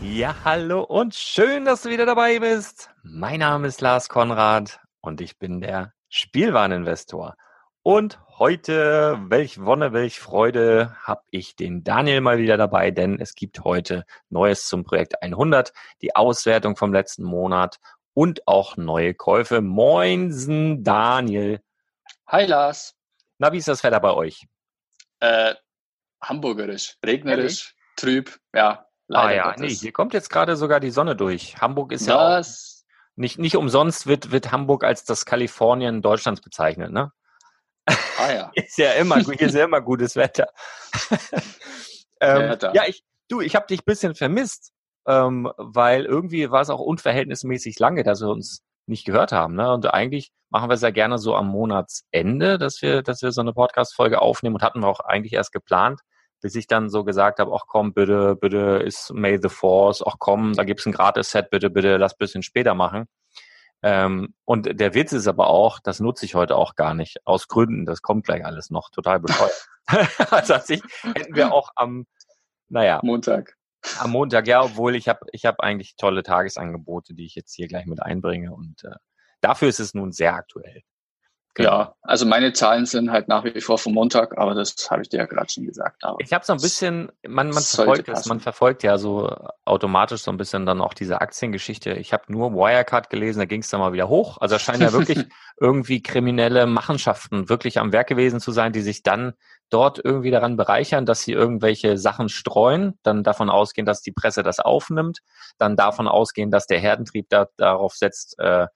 Ja, hallo und schön, dass du wieder dabei bist. Mein Name ist Lars Konrad und ich bin der Spielwareninvestor. Und heute, welch Wonne, welch Freude, habe ich den Daniel mal wieder dabei, denn es gibt heute Neues zum Projekt 100, die Auswertung vom letzten Monat und auch neue Käufe. Moinsen, Daniel. Hi Lars. Na, wie ist das Wetter bei euch? Äh, hamburgerisch, regnerisch, Ehrlich? trüb, ja, Leider ah ja, Gottes. nee, hier kommt jetzt gerade sogar die Sonne durch. Hamburg ist ja auch nicht, nicht umsonst wird, wird Hamburg als das Kalifornien Deutschlands bezeichnet, ne? Ah ja. ist ja immer, hier ist ja immer gutes Wetter. ähm, ja, ja, ich, du, ich habe dich ein bisschen vermisst, ähm, weil irgendwie war es auch unverhältnismäßig lange, dass wir uns nicht gehört haben. Ne? Und eigentlich machen wir es ja gerne so am Monatsende, dass wir, dass wir so eine Podcast-Folge aufnehmen und hatten wir auch eigentlich erst geplant bis ich dann so gesagt habe, ach komm, bitte, bitte ist May the Force, ach komm, da gibt's ein Gratis-Set, bitte, bitte, lass bisschen später machen. Ähm, und der Witz ist aber auch, das nutze ich heute auch gar nicht, aus Gründen, das kommt gleich alles noch, total bescheuert. also an sich hätten wir auch am, naja. Montag. Am Montag, ja, obwohl ich habe ich hab eigentlich tolle Tagesangebote, die ich jetzt hier gleich mit einbringe und äh, dafür ist es nun sehr aktuell. Genau. Ja, also meine Zahlen sind halt nach wie vor vom Montag, aber das habe ich dir ja gerade schon gesagt. Aber ich habe so ein bisschen, man, man verfolgt es, man verfolgt ja so automatisch so ein bisschen dann auch diese Aktiengeschichte. Ich habe nur Wirecard gelesen, da ging es dann mal wieder hoch. Also es scheinen ja wirklich irgendwie kriminelle Machenschaften wirklich am Werk gewesen zu sein, die sich dann dort irgendwie daran bereichern, dass sie irgendwelche Sachen streuen, dann davon ausgehen, dass die Presse das aufnimmt, dann davon ausgehen, dass der Herdentrieb da, darauf setzt, äh,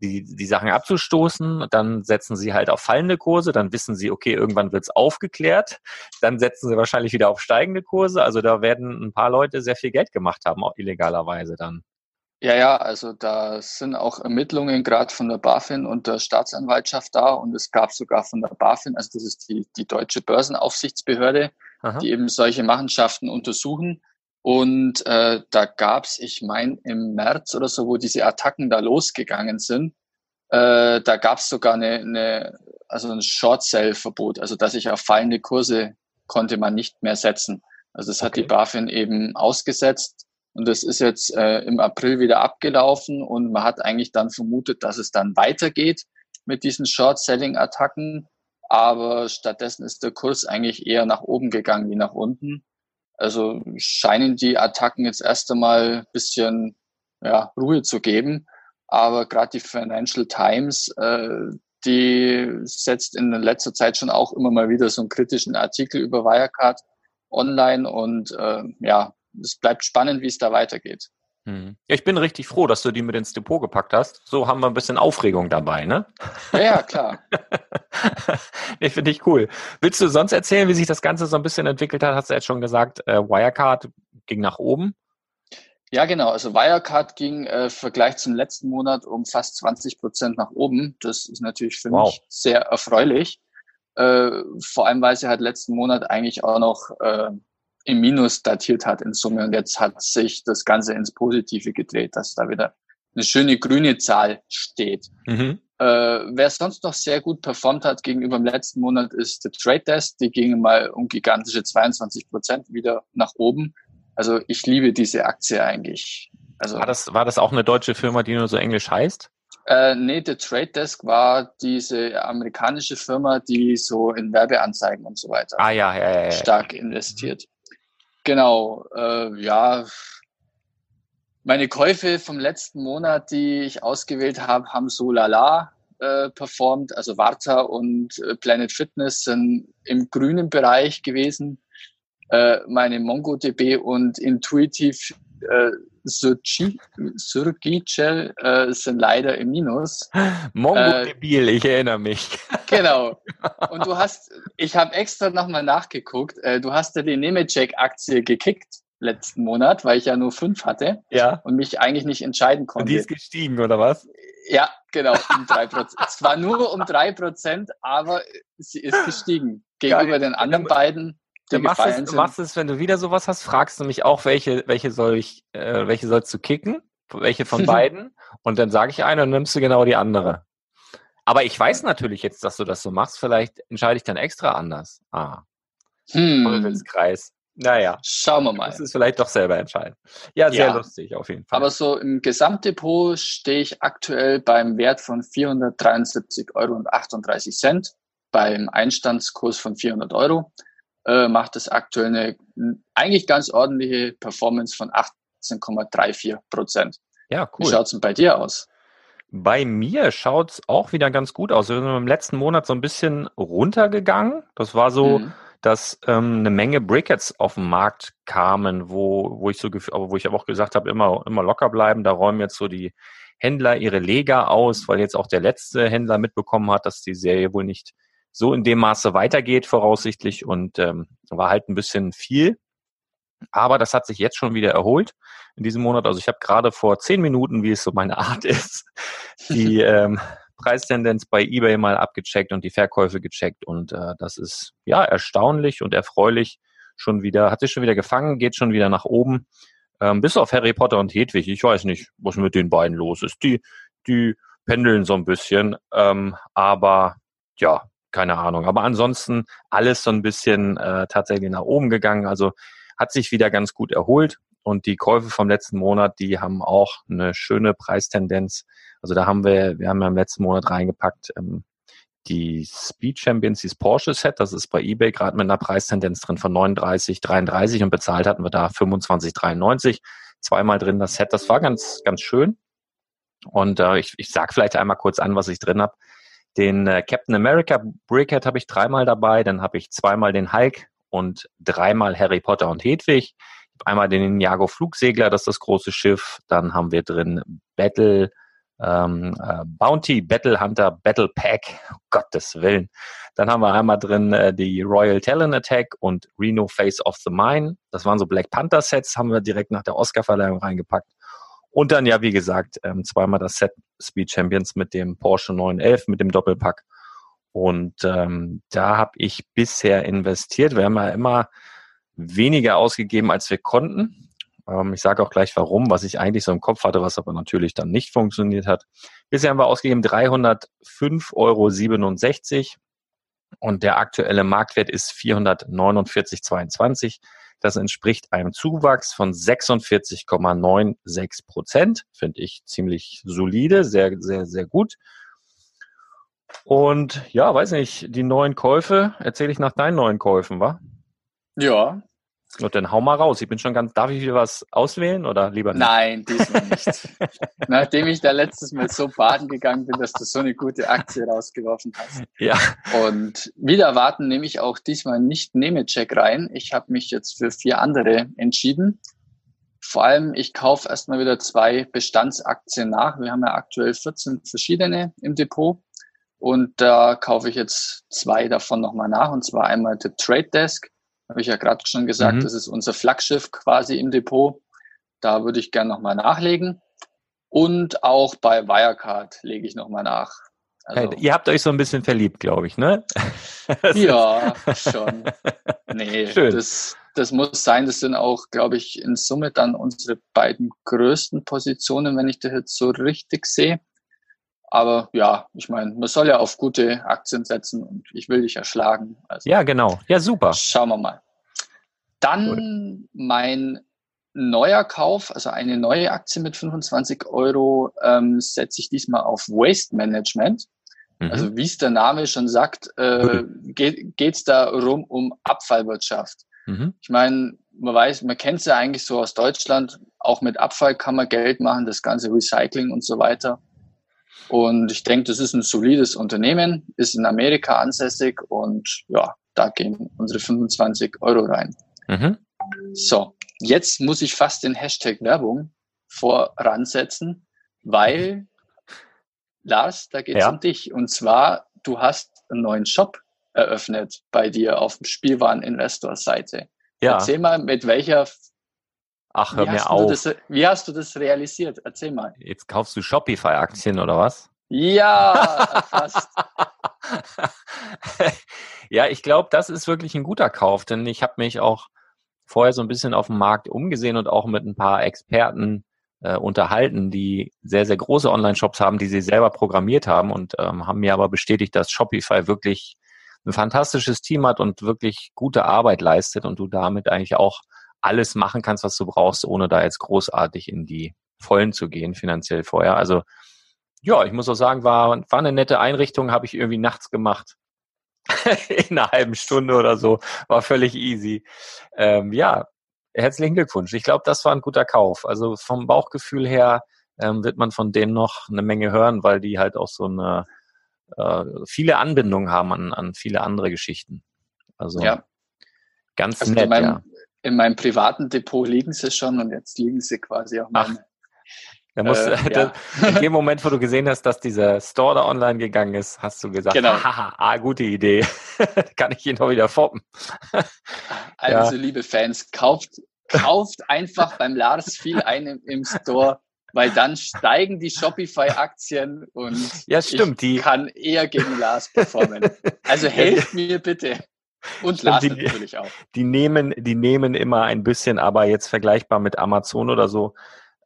die, die Sachen abzustoßen, dann setzen sie halt auf fallende Kurse, dann wissen sie, okay, irgendwann wird's aufgeklärt, dann setzen sie wahrscheinlich wieder auf steigende Kurse. Also da werden ein paar Leute sehr viel Geld gemacht haben, auch illegalerweise dann. Ja, ja, also da sind auch Ermittlungen gerade von der BaFin und der Staatsanwaltschaft da und es gab sogar von der BaFin, also das ist die, die deutsche Börsenaufsichtsbehörde, Aha. die eben solche Machenschaften untersuchen. Und äh, da gab's, ich meine, im März oder so, wo diese Attacken da losgegangen sind, äh, da gab's sogar eine, eine also ein Short-Sell-Verbot, also dass ich auf fallende Kurse konnte man nicht mehr setzen. Also das okay. hat die BaFin eben ausgesetzt und das ist jetzt äh, im April wieder abgelaufen und man hat eigentlich dann vermutet, dass es dann weitergeht mit diesen Short-Selling-Attacken. Aber stattdessen ist der Kurs eigentlich eher nach oben gegangen wie nach unten. Also scheinen die Attacken jetzt erst einmal bisschen ja, Ruhe zu geben. Aber gerade die Financial Times, äh, die setzt in letzter Zeit schon auch immer mal wieder so einen kritischen Artikel über Wirecard online und äh, ja, es bleibt spannend, wie es da weitergeht. Hm. Ja, ich bin richtig froh, dass du die mit ins Depot gepackt hast. So haben wir ein bisschen Aufregung dabei, ne? Ja, ja klar. nee, finde ich cool. Willst du sonst erzählen, wie sich das Ganze so ein bisschen entwickelt hat? Hast du jetzt schon gesagt, äh, Wirecard ging nach oben. Ja, genau. Also Wirecard ging äh, im Vergleich zum letzten Monat um fast 20 Prozent nach oben. Das ist natürlich für wow. mich sehr erfreulich. Äh, vor allem, weil sie halt letzten Monat eigentlich auch noch äh, im Minus datiert hat in Summe. Und jetzt hat sich das Ganze ins Positive gedreht, dass da wieder eine schöne grüne Zahl steht. Mhm. Äh, wer sonst noch sehr gut performt hat gegenüber dem letzten Monat ist der Trade Desk. Die gingen mal um gigantische 22 Prozent wieder nach oben. Also ich liebe diese Aktie eigentlich. Also war das, war das auch eine deutsche Firma, die nur so englisch heißt? Äh, nee, der Trade Desk war diese amerikanische Firma, die so in Werbeanzeigen und so weiter ah, ja, ja, ja, stark investiert. Genau, äh, ja. Meine Käufe vom letzten Monat, die ich ausgewählt habe, haben so lala äh, performt. Also Warta und äh, Planet Fitness sind im grünen Bereich gewesen. Äh, meine MongoDB und Intuitive äh, Surgicel äh, sind leider im Minus. MongoDB, äh, ich erinnere mich. Genau. Und du hast, ich habe extra nochmal nachgeguckt, äh, du hast ja die Nemetschek-Aktie gekickt letzten Monat, weil ich ja nur fünf hatte ja. und mich eigentlich nicht entscheiden konnte. Und die ist gestiegen, oder was? Ja, genau, um drei Prozent. Zwar nur um drei Prozent, aber sie ist gestiegen. Gegenüber Geil. den anderen beiden Du machst, es, du machst es, wenn du wieder sowas hast, fragst du mich auch, welche, welche soll ich, äh, welche sollst du kicken? Welche von beiden? Und dann sage ich eine und nimmst du genau die andere. Aber ich weiß natürlich jetzt, dass du das so machst. Vielleicht entscheide ich dann extra anders. Ah. Hm. Kreis. Naja. Schauen wir mal. Das ist vielleicht doch selber entscheiden. Ja, sehr ja. lustig auf jeden Fall. Aber so im Gesamtdepot stehe ich aktuell beim Wert von 473,38 Euro beim Einstandskurs von 400 Euro äh, macht es aktuell eine eigentlich ganz ordentliche Performance von 18,34 Prozent. Ja, cool. Wie schaut's denn bei dir aus? Bei mir schaut's auch wieder ganz gut aus. Wir sind im letzten Monat so ein bisschen runtergegangen. Das war so, mhm. dass ähm, eine Menge Brickets auf den Markt kamen, wo, wo ich so wo ich aber auch gesagt habe, immer, immer locker bleiben. Da räumen jetzt so die Händler ihre Lega aus, weil jetzt auch der letzte Händler mitbekommen hat, dass die Serie wohl nicht so in dem Maße weitergeht, voraussichtlich. Und ähm, war halt ein bisschen viel. Aber das hat sich jetzt schon wieder erholt in diesem Monat. Also ich habe gerade vor zehn Minuten, wie es so meine Art ist, die ähm, Preistendenz bei eBay mal abgecheckt und die Verkäufe gecheckt. Und äh, das ist ja erstaunlich und erfreulich schon wieder, hat sich schon wieder gefangen, geht schon wieder nach oben. Ähm, bis auf Harry Potter und Hedwig. Ich weiß nicht, was mit den beiden los ist. Die, die pendeln so ein bisschen. Ähm, aber ja, keine Ahnung. Aber ansonsten alles so ein bisschen äh, tatsächlich nach oben gegangen. Also hat sich wieder ganz gut erholt. Und die Käufe vom letzten Monat, die haben auch eine schöne Preistendenz. Also da haben wir, wir haben ja im letzten Monat reingepackt, ähm, die Speed Champions, dieses Porsche Set, das ist bei eBay gerade mit einer Preistendenz drin von 39, 33 und bezahlt hatten wir da 25, 93. Zweimal drin das Set, das war ganz, ganz schön. Und äh, ich, ich sage vielleicht einmal kurz an, was ich drin habe. Den äh, Captain America Brickhead habe ich dreimal dabei, dann habe ich zweimal den Hulk und dreimal Harry Potter und Hedwig. Einmal den Ninjago Flugsegler, das ist das große Schiff. Dann haben wir drin Battle ähm, äh, Bounty, Battle Hunter, Battle Pack, um Gottes Willen. Dann haben wir einmal drin äh, die Royal Talon Attack und Reno Face of the Mine. Das waren so Black Panther Sets, haben wir direkt nach der Oscar-Verleihung reingepackt. Und dann ja, wie gesagt, ähm, zweimal das Set Speed Champions mit dem Porsche 911, mit dem Doppelpack. Und ähm, da habe ich bisher investiert. Wir haben ja immer weniger ausgegeben, als wir konnten. Ähm, ich sage auch gleich warum, was ich eigentlich so im Kopf hatte, was aber natürlich dann nicht funktioniert hat. Bisher haben wir ausgegeben 305,67 Euro und der aktuelle Marktwert ist 449,22. Das entspricht einem Zuwachs von 46,96 Prozent. Finde ich ziemlich solide, sehr, sehr, sehr gut. Und ja, weiß nicht, die neuen Käufe, erzähle ich nach deinen neuen Käufen, wa? Ja, und dann hau mal raus. Ich bin schon ganz, darf ich wieder was auswählen oder lieber nicht? Nein, diesmal nicht. Nachdem ich da letztes Mal so baden gegangen bin, dass du so eine gute Aktie rausgeworfen hast. Ja. Und wieder erwarten nehme ich auch diesmal nicht Nemecheck rein. Ich habe mich jetzt für vier andere entschieden. Vor allem, ich kaufe erstmal wieder zwei Bestandsaktien nach. Wir haben ja aktuell 14 verschiedene im Depot. Und da kaufe ich jetzt zwei davon nochmal nach. Und zwar einmal der Trade Desk habe ich ja gerade schon gesagt, mhm. das ist unser Flaggschiff quasi im Depot. Da würde ich gerne nochmal nachlegen. Und auch bei Wirecard lege ich nochmal nach. Also, ihr habt euch so ein bisschen verliebt, glaube ich, ne? ja, schon. Nee, Schön. Das, das muss sein. Das sind auch, glaube ich, in Summe dann unsere beiden größten Positionen, wenn ich das jetzt so richtig sehe. Aber ja, ich meine, man soll ja auf gute Aktien setzen und ich will dich ja schlagen. Also, ja, genau. Ja, super. Schauen wir mal. Dann Gut. mein neuer Kauf, also eine neue Aktie mit 25 Euro, ähm, setze ich diesmal auf Waste Management. Mhm. Also wie es der Name schon sagt, äh, geht es darum um Abfallwirtschaft. Mhm. Ich meine, man weiß, man kennt es ja eigentlich so aus Deutschland, auch mit Abfall kann man Geld machen, das ganze Recycling und so weiter. Und ich denke, das ist ein solides Unternehmen, ist in Amerika ansässig und ja, da gehen unsere 25 Euro rein. Mhm. So, jetzt muss ich fast den Hashtag Werbung voransetzen, weil Lars, da geht es ja. um dich. Und zwar, du hast einen neuen Shop eröffnet bei dir auf dem Spielwareninvestor-Seite. Ja. Erzähl mal, mit welcher Ach, hör mir auf. Das, wie hast du das realisiert? Erzähl mal. Jetzt kaufst du Shopify-Aktien oder was? Ja, fast. ja, ich glaube, das ist wirklich ein guter Kauf, denn ich habe mich auch vorher so ein bisschen auf dem Markt umgesehen und auch mit ein paar Experten äh, unterhalten, die sehr, sehr große Online-Shops haben, die sie selber programmiert haben und ähm, haben mir aber bestätigt, dass Shopify wirklich ein fantastisches Team hat und wirklich gute Arbeit leistet und du damit eigentlich auch alles machen kannst, was du brauchst, ohne da jetzt großartig in die Vollen zu gehen, finanziell vorher. Also ja, ich muss auch sagen, war, war eine nette Einrichtung, habe ich irgendwie nachts gemacht. in einer halben Stunde oder so. War völlig easy. Ähm, ja, herzlichen Glückwunsch. Ich glaube, das war ein guter Kauf. Also vom Bauchgefühl her ähm, wird man von denen noch eine Menge hören, weil die halt auch so eine äh, viele Anbindungen haben an, an viele andere Geschichten. Also ja. ganz also nett, ja in meinem privaten Depot liegen sie schon und jetzt liegen sie quasi auch meine. Da musst, äh, ja. in dem Moment, wo du gesehen hast, dass dieser Store da online gegangen ist, hast du gesagt, genau. haha, ah, gute Idee. Kann ich ihn noch wieder foppen. Also, ja. liebe Fans, kauft, kauft einfach beim Lars viel ein im, im Store, weil dann steigen die Shopify-Aktien und ja, stimmt, ich die kann eher gegen Lars performen. Also helft mir bitte. Und Lars die, natürlich auch. Die nehmen, die nehmen immer ein bisschen, aber jetzt vergleichbar mit Amazon oder so,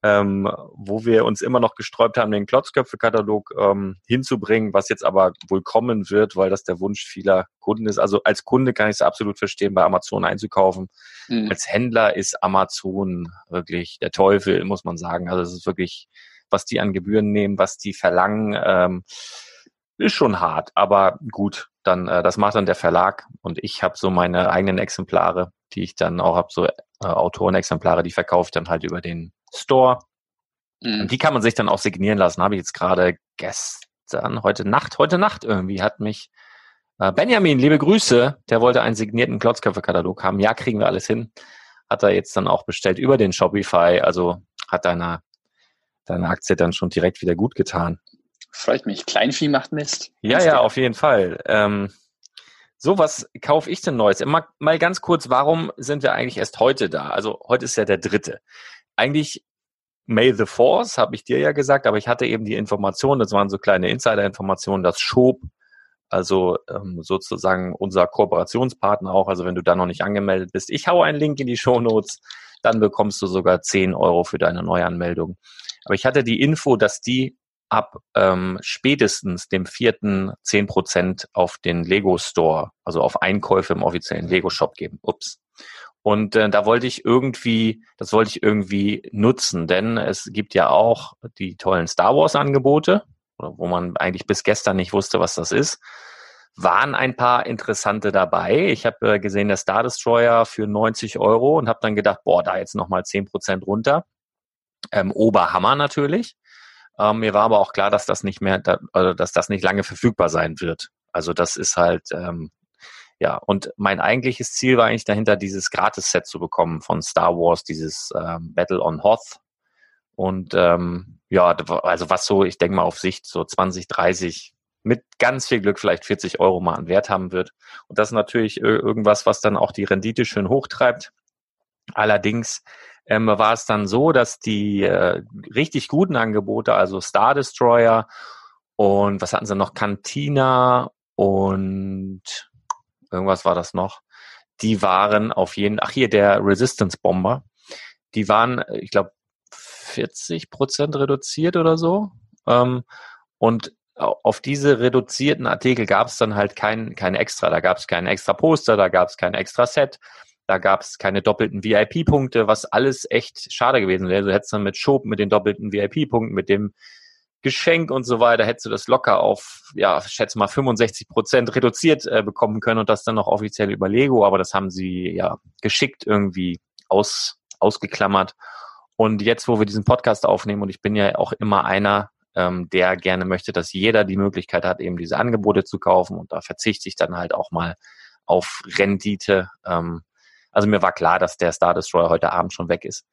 ähm, wo wir uns immer noch gesträubt haben, den Klotzköpfe-Katalog ähm, hinzubringen, was jetzt aber wohl kommen wird, weil das der Wunsch vieler Kunden ist. Also als Kunde kann ich es absolut verstehen, bei Amazon einzukaufen. Mhm. Als Händler ist Amazon wirklich der Teufel, muss man sagen. Also es ist wirklich, was die an Gebühren nehmen, was die verlangen. Ähm, ist schon hart, aber gut, dann äh, das macht dann der Verlag und ich habe so meine eigenen Exemplare, die ich dann auch habe, so äh, Autorenexemplare, die verkaufe ich dann halt über den Store. Mhm. Und die kann man sich dann auch signieren lassen. Habe ich jetzt gerade gestern, heute Nacht, heute Nacht irgendwie hat mich äh, Benjamin, liebe Grüße, der wollte einen signierten Klotzköpfe-Katalog haben. Ja, kriegen wir alles hin. Hat er jetzt dann auch bestellt über den Shopify. Also hat deine, deine Aktie dann schon direkt wieder gut getan. Freut mich. Kleinvieh macht Mist. Ja, ja, auf jeden Fall. Ähm, so, was kaufe ich denn Neues? Mal, mal ganz kurz, warum sind wir eigentlich erst heute da? Also heute ist ja der dritte. Eigentlich May the Force, habe ich dir ja gesagt, aber ich hatte eben die Information, das waren so kleine Insider-Informationen, dass Schob, also ähm, sozusagen unser Kooperationspartner auch, also wenn du da noch nicht angemeldet bist, ich hau einen Link in die Show Notes, dann bekommst du sogar 10 Euro für deine Neuanmeldung. Aber ich hatte die Info, dass die ab ähm, spätestens dem vierten zehn Prozent auf den Lego Store, also auf Einkäufe im offiziellen Lego Shop geben. Ups. Und äh, da wollte ich irgendwie, das wollte ich irgendwie nutzen, denn es gibt ja auch die tollen Star Wars Angebote, wo man eigentlich bis gestern nicht wusste, was das ist. Waren ein paar interessante dabei. Ich habe äh, gesehen, der Star Destroyer für 90 Euro und habe dann gedacht, boah, da jetzt nochmal 10 Prozent runter. Ähm, Oberhammer natürlich. Ähm, mir war aber auch klar, dass das nicht mehr, da, also dass das nicht lange verfügbar sein wird. Also das ist halt, ähm, ja, und mein eigentliches Ziel war eigentlich dahinter, dieses Gratis-Set zu bekommen von Star Wars, dieses ähm, Battle on Hoth. Und ähm, ja, also was so, ich denke mal auf Sicht so 20, 30, mit ganz viel Glück vielleicht 40 Euro mal an Wert haben wird. Und das ist natürlich irgendwas, was dann auch die Rendite schön hochtreibt. Allerdings ähm, war es dann so, dass die äh, richtig guten Angebote, also Star Destroyer und was hatten sie noch, Cantina und irgendwas war das noch, die waren auf jeden, ach hier der Resistance Bomber, die waren, ich glaube, 40 Prozent reduziert oder so. Ähm, und auf diese reduzierten Artikel gab es dann halt kein, kein extra. Da gab es kein extra Poster, da gab es kein extra Set. Da gab es keine doppelten VIP-Punkte, was alles echt schade gewesen wäre. Du hättest dann mit Schob, mit den doppelten VIP-Punkten, mit dem Geschenk und so weiter, hättest du das locker auf, ja, schätze mal 65 Prozent reduziert äh, bekommen können und das dann noch offiziell über Lego, aber das haben sie ja geschickt irgendwie aus, ausgeklammert. Und jetzt, wo wir diesen Podcast aufnehmen, und ich bin ja auch immer einer, ähm, der gerne möchte, dass jeder die Möglichkeit hat, eben diese Angebote zu kaufen und da verzichte ich dann halt auch mal auf Rendite. Ähm, also mir war klar, dass der Star Destroyer heute Abend schon weg ist.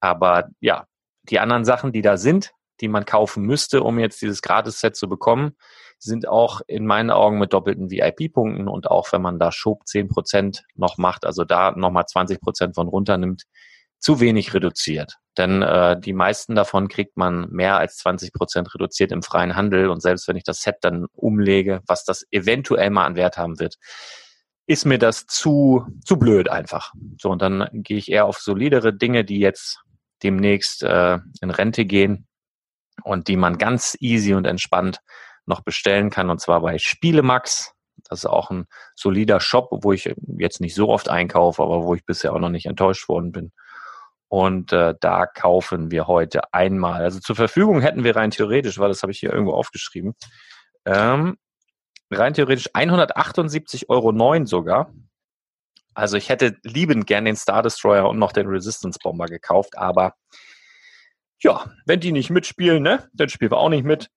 Aber ja, die anderen Sachen, die da sind, die man kaufen müsste, um jetzt dieses Gratis-Set zu bekommen, sind auch in meinen Augen mit doppelten VIP-Punkten und auch wenn man da Schub 10% noch macht, also da nochmal 20% von runternimmt, zu wenig reduziert. Denn äh, die meisten davon kriegt man mehr als 20% reduziert im freien Handel und selbst wenn ich das Set dann umlege, was das eventuell mal an Wert haben wird, ist mir das zu, zu blöd einfach. So, und dann gehe ich eher auf solidere Dinge, die jetzt demnächst äh, in Rente gehen und die man ganz easy und entspannt noch bestellen kann. Und zwar bei Spielemax. Das ist auch ein solider Shop, wo ich jetzt nicht so oft einkaufe, aber wo ich bisher auch noch nicht enttäuscht worden bin. Und äh, da kaufen wir heute einmal. Also zur Verfügung hätten wir rein theoretisch, weil das habe ich hier irgendwo aufgeschrieben, ähm, rein theoretisch 178,09 Euro sogar. Also ich hätte liebend gern den Star Destroyer und noch den Resistance Bomber gekauft, aber ja, wenn die nicht mitspielen, ne, dann spielen wir auch nicht mit.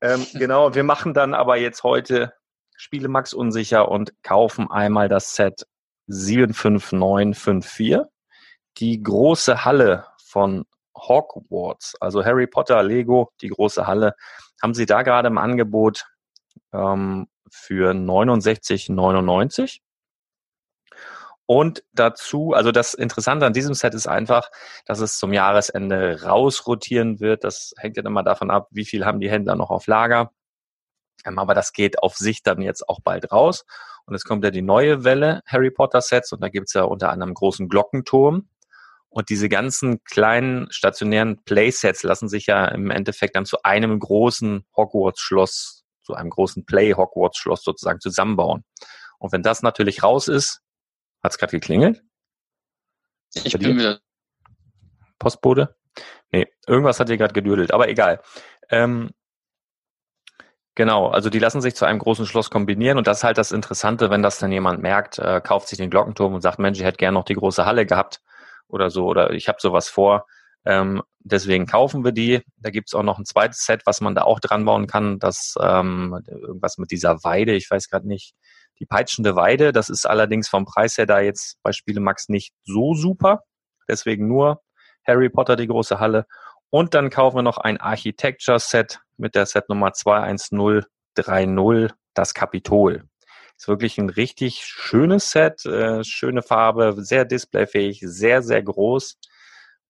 Ähm, genau, wir machen dann aber jetzt heute Spiele Max unsicher und kaufen einmal das Set 75954. Die große Halle von Hogwarts, also Harry Potter, Lego, die große Halle, haben sie da gerade im Angebot ähm, für 69,99. Und dazu, also das Interessante an diesem Set ist einfach, dass es zum Jahresende rausrotieren wird. Das hängt ja immer davon ab, wie viel haben die Händler noch auf Lager. Ähm, aber das geht auf sich dann jetzt auch bald raus. Und es kommt ja die neue Welle Harry Potter Sets und da gibt's ja unter anderem großen Glockenturm. Und diese ganzen kleinen stationären Playsets lassen sich ja im Endeffekt dann zu einem großen Hogwarts-Schloss zu einem großen Play-Hogwarts-Schloss sozusagen zusammenbauen. Und wenn das natürlich raus ist, hat es gerade geklingelt? Ich bin wieder. Postbote? Nee, irgendwas hat hier gerade gedüdelt, aber egal. Ähm, Genau, also die lassen sich zu einem großen Schloss kombinieren und das ist halt das Interessante, wenn das dann jemand merkt, äh, kauft sich den Glockenturm und sagt, Mensch, ich hätte gerne noch die große Halle gehabt oder so oder ich habe sowas vor. Ähm, deswegen kaufen wir die. Da gibt's auch noch ein zweites Set, was man da auch dran bauen kann. Das ähm, irgendwas mit dieser Weide, ich weiß gerade nicht, die peitschende Weide. Das ist allerdings vom Preis her da jetzt bei Spielemax nicht so super. Deswegen nur Harry Potter, die große Halle. Und dann kaufen wir noch ein Architecture-Set mit der Set Nummer 21030, das Kapitol. Ist wirklich ein richtig schönes Set, äh, schöne Farbe, sehr displayfähig, sehr, sehr groß.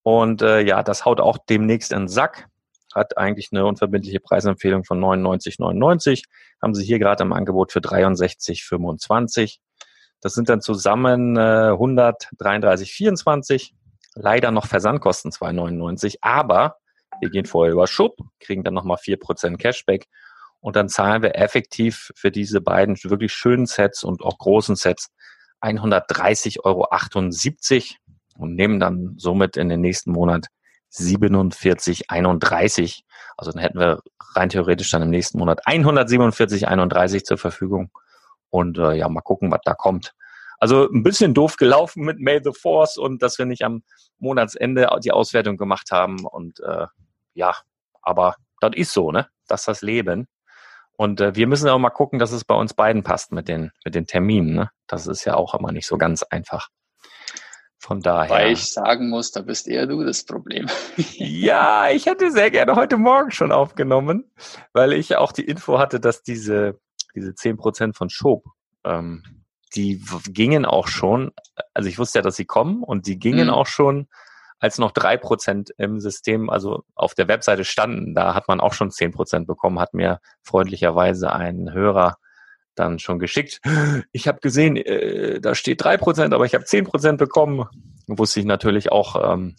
Und äh, ja, das haut auch demnächst in den Sack. Hat eigentlich eine unverbindliche Preisempfehlung von 99,99. Haben sie hier gerade im Angebot für 63,25. Das sind dann zusammen äh, 133,24. Leider noch Versandkosten 2,99. Aber wir gehen vorher über Schub, kriegen dann nochmal 4% Cashback und dann zahlen wir effektiv für diese beiden wirklich schönen Sets und auch großen Sets 130,78 Euro und nehmen dann somit in den nächsten Monat 47,31. Also dann hätten wir rein theoretisch dann im nächsten Monat 147,31 zur Verfügung. Und äh, ja, mal gucken, was da kommt. Also ein bisschen doof gelaufen mit May the Force und dass wir nicht am Monatsende die Auswertung gemacht haben. Und äh, ja, aber das ist so, ne? Das ist das Leben. Und äh, wir müssen auch mal gucken, dass es bei uns beiden passt mit den, mit den Terminen. Ne? Das ist ja auch immer nicht so ganz einfach. Von daher. Weil ich sagen muss, da bist eher du das Problem. ja, ich hätte sehr gerne heute Morgen schon aufgenommen, weil ich auch die Info hatte, dass diese, diese zehn Prozent von Schob, ähm, die gingen auch schon, also ich wusste ja, dass sie kommen und die gingen mhm. auch schon als noch drei Prozent im System, also auf der Webseite standen, da hat man auch schon zehn Prozent bekommen, hat mir freundlicherweise ein Hörer dann schon geschickt. Ich habe gesehen, äh, da steht drei Prozent, aber ich habe zehn Prozent bekommen. Wusste ich natürlich auch, ähm,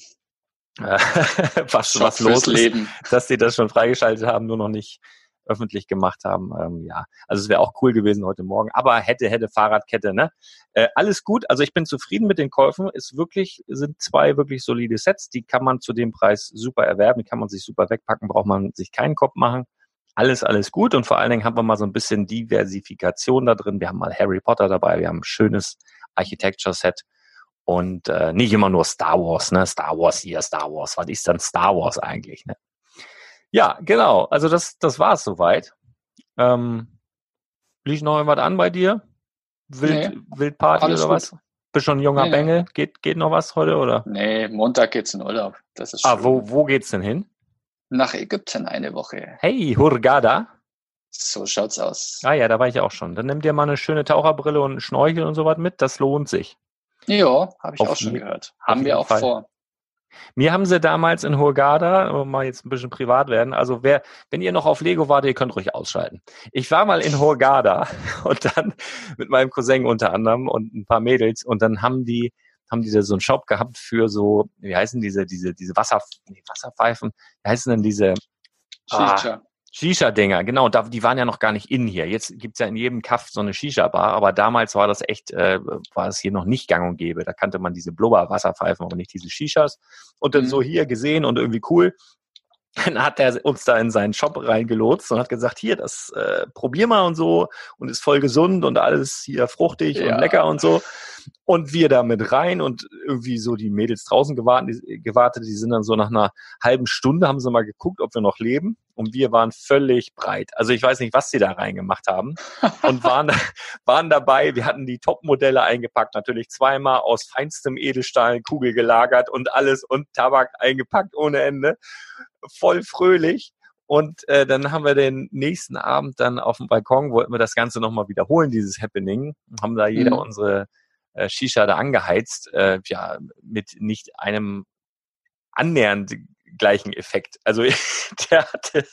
äh, was, was los ist, dass die das schon freigeschaltet haben, nur noch nicht öffentlich gemacht haben. Ähm, ja, also es wäre auch cool gewesen heute Morgen. Aber hätte, hätte Fahrradkette, ne? Äh, alles gut. Also ich bin zufrieden mit den Käufen. Ist wirklich, sind zwei wirklich solide Sets. Die kann man zu dem Preis super erwerben. Die kann man sich super wegpacken. Braucht man sich keinen Kopf machen. Alles, alles gut. Und vor allen Dingen haben wir mal so ein bisschen Diversifikation da drin. Wir haben mal Harry Potter dabei. Wir haben ein schönes Architecture Set. Und äh, nicht immer nur Star Wars, ne? Star Wars hier, Star Wars. Was ist dann Star Wars eigentlich, ne? Ja, genau. Also das, das war es soweit. Ähm, liegt noch irgendwas an bei dir? Wild, nee, Wildparty oder gut. was? Bist schon ein junger nee, Bengel? Geht, geht noch was heute oder? Nee, Montag geht's in Urlaub. Das ist ah, wo, wo geht's denn hin? Nach Ägypten eine Woche. Hey, Hurghada. So schaut's aus. Ah ja, da war ich auch schon. Dann nimm dir mal eine schöne Taucherbrille und Schnorchel und sowas mit. Das lohnt sich. Ja, habe ich auf auch schon gehört. Haben wir auch Fall. vor. Mir haben sie damals in Hurghada, mal jetzt ein bisschen privat werden, also wer, wenn ihr noch auf Lego wart, ihr könnt ruhig ausschalten. Ich war mal in Hurghada und dann mit meinem Cousin unter anderem und ein paar Mädels und dann haben die, haben die da so einen Shop gehabt für so, wie heißen diese, diese, diese Wasser, nee, Wasserpfeifen, wie heißen denn diese? Shisha. Ah, Shisha-Dinger, genau, da, die waren ja noch gar nicht in hier. Jetzt gibt's ja in jedem Kaff so eine Shisha-Bar, aber damals war das echt, äh, war es hier noch nicht gang und gäbe. Da kannte man diese Blubber-Wasserpfeifen, aber nicht diese Shishas. Und dann mhm. so hier gesehen und irgendwie cool. Dann hat er uns da in seinen Shop reingelotst und hat gesagt, hier, das äh, probier mal und so und ist voll gesund und alles hier fruchtig ja. und lecker und so. Und wir da mit rein und irgendwie so die Mädels draußen gewartet, gewartet, die sind dann so nach einer halben Stunde, haben sie mal geguckt, ob wir noch leben und wir waren völlig breit. Also ich weiß nicht, was sie da reingemacht haben und waren, waren dabei. Wir hatten die Top-Modelle eingepackt, natürlich zweimal aus feinstem Edelstahl, Kugel gelagert und alles und Tabak eingepackt ohne Ende. Voll fröhlich. Und äh, dann haben wir den nächsten Abend dann auf dem Balkon, wollten wir das Ganze nochmal wiederholen, dieses Happening. Haben da jeder mhm. unsere äh, Shisha da angeheizt, äh, ja, mit nicht einem annähernd gleichen Effekt. Also der hatte,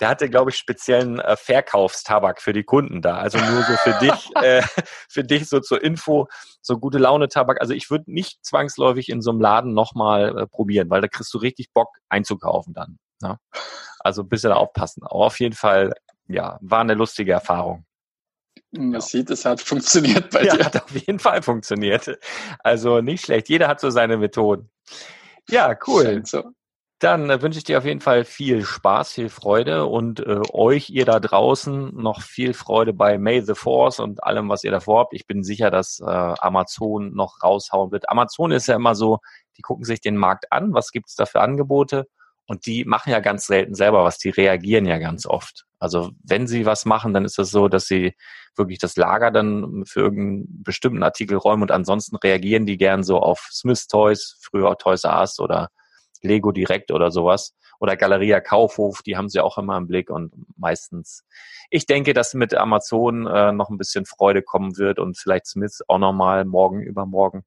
der hatte, glaube ich, speziellen äh, Verkaufstabak für die Kunden da. Also nur so für dich, äh, für dich so zur Info, so gute Laune Tabak. Also ich würde nicht zwangsläufig in so einem Laden nochmal äh, probieren, weil da kriegst du richtig Bock einzukaufen dann. Ne? Also ein bisschen aufpassen. Aber auf jeden Fall, ja, war eine lustige Erfahrung. Man ja. sieht, es hat funktioniert bei ja, dir. Hat auf jeden Fall funktioniert. Also nicht schlecht. Jeder hat so seine Methoden. Ja, cool. So. Dann äh, wünsche ich dir auf jeden Fall viel Spaß, viel Freude und äh, euch, ihr da draußen, noch viel Freude bei May the Force und allem, was ihr davor habt. Ich bin sicher, dass äh, Amazon noch raushauen wird. Amazon ist ja immer so, die gucken sich den Markt an, was gibt's da für Angebote und die machen ja ganz selten selber was, die reagieren ja ganz oft. Also wenn sie was machen, dann ist es das so, dass sie wirklich das Lager dann für irgendeinen bestimmten Artikel räumen und ansonsten reagieren die gern so auf Smith Toys, früher Toys R Us oder Lego Direkt oder sowas. Oder Galeria Kaufhof, die haben sie auch immer im Blick und meistens. Ich denke, dass mit Amazon äh, noch ein bisschen Freude kommen wird und vielleicht Smith auch nochmal morgen, übermorgen.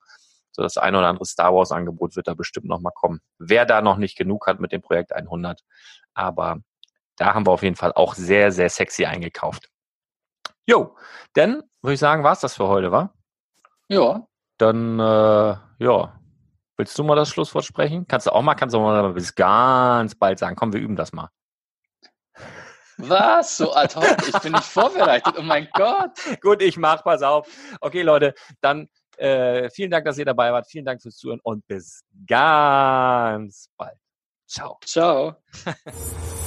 So das ein oder andere Star Wars Angebot wird da bestimmt nochmal kommen. Wer da noch nicht genug hat mit dem Projekt 100. Aber da haben wir auf jeden Fall auch sehr, sehr sexy eingekauft. Jo, dann würde ich sagen, war's das für heute, wa? Ja. Dann, äh, ja, Willst du mal das Schlusswort sprechen? Kannst du auch mal, kannst du mal bis ganz bald sagen. Komm, wir üben das mal. Was? So ad hoc? Ich bin nicht vorbereitet. Oh mein Gott. Gut, ich mach, pass auf. Okay, Leute, dann äh, vielen Dank, dass ihr dabei wart. Vielen Dank fürs Zuhören und bis ganz bald. Ciao. Ciao.